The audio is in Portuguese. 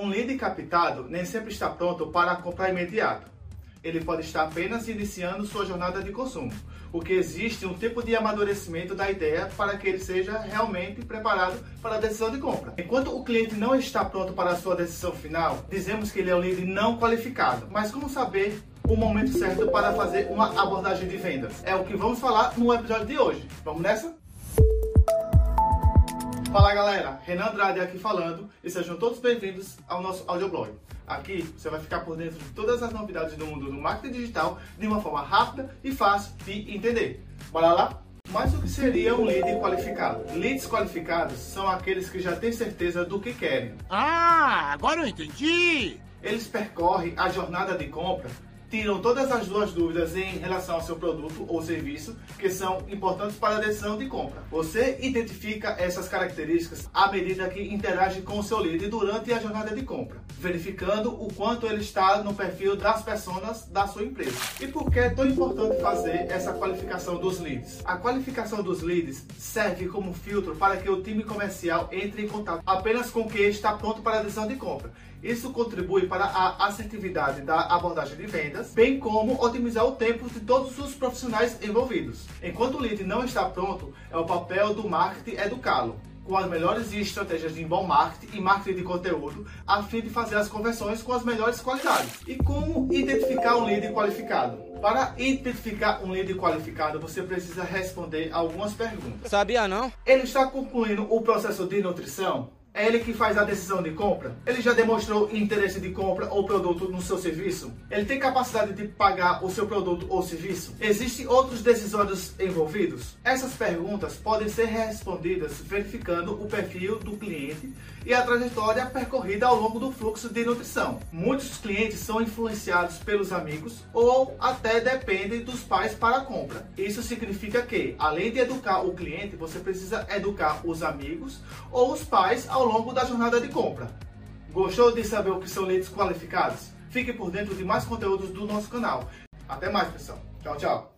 Um lead captado nem sempre está pronto para comprar imediato. Ele pode estar apenas iniciando sua jornada de consumo, porque existe um tempo de amadurecimento da ideia para que ele seja realmente preparado para a decisão de compra. Enquanto o cliente não está pronto para a sua decisão final, dizemos que ele é um lead não qualificado. Mas como saber o momento certo para fazer uma abordagem de vendas? É o que vamos falar no episódio de hoje. Vamos nessa? Fala galera, Renan Andrade aqui falando e sejam todos bem-vindos ao nosso audioblog. Aqui você vai ficar por dentro de todas as novidades do mundo do marketing digital de uma forma rápida e fácil de entender. Bora lá? Mas o que seria um lead qualificado? Leads qualificados são aqueles que já têm certeza do que querem. Ah, agora eu entendi! Eles percorrem a jornada de compra tiram todas as suas dúvidas em relação ao seu produto ou serviço que são importantes para a decisão de compra. Você identifica essas características à medida que interage com o seu líder durante a jornada de compra, verificando o quanto ele está no perfil das pessoas da sua empresa. E por que é tão importante fazer essa qualificação dos leads? A qualificação dos leads serve como filtro para que o time comercial entre em contato apenas com quem está pronto para a decisão de compra. Isso contribui para a assertividade da abordagem de venda bem como otimizar o tempo de todos os profissionais envolvidos. Enquanto o lead não está pronto, é o papel do marketing educá-lo com as melhores estratégias de inbound marketing e marketing de conteúdo, a fim de fazer as conversões com as melhores qualidades. E como identificar um lead qualificado? Para identificar um lead qualificado, você precisa responder algumas perguntas. Sabia não? Ele está concluindo o processo de nutrição? É ele que faz a decisão de compra? Ele já demonstrou interesse de compra ou produto no seu serviço? Ele tem capacidade de pagar o seu produto ou serviço? Existem outros decisórios envolvidos? Essas perguntas podem ser respondidas verificando o perfil do cliente e a trajetória percorrida ao longo do fluxo de nutrição. Muitos clientes são influenciados pelos amigos ou até dependem dos pais para a compra. Isso significa que, além de educar o cliente, você precisa educar os amigos ou os pais ao longo da jornada de compra. Gostou de saber o que são leads qualificados? Fique por dentro de mais conteúdos do nosso canal. Até mais, pessoal. Tchau, tchau.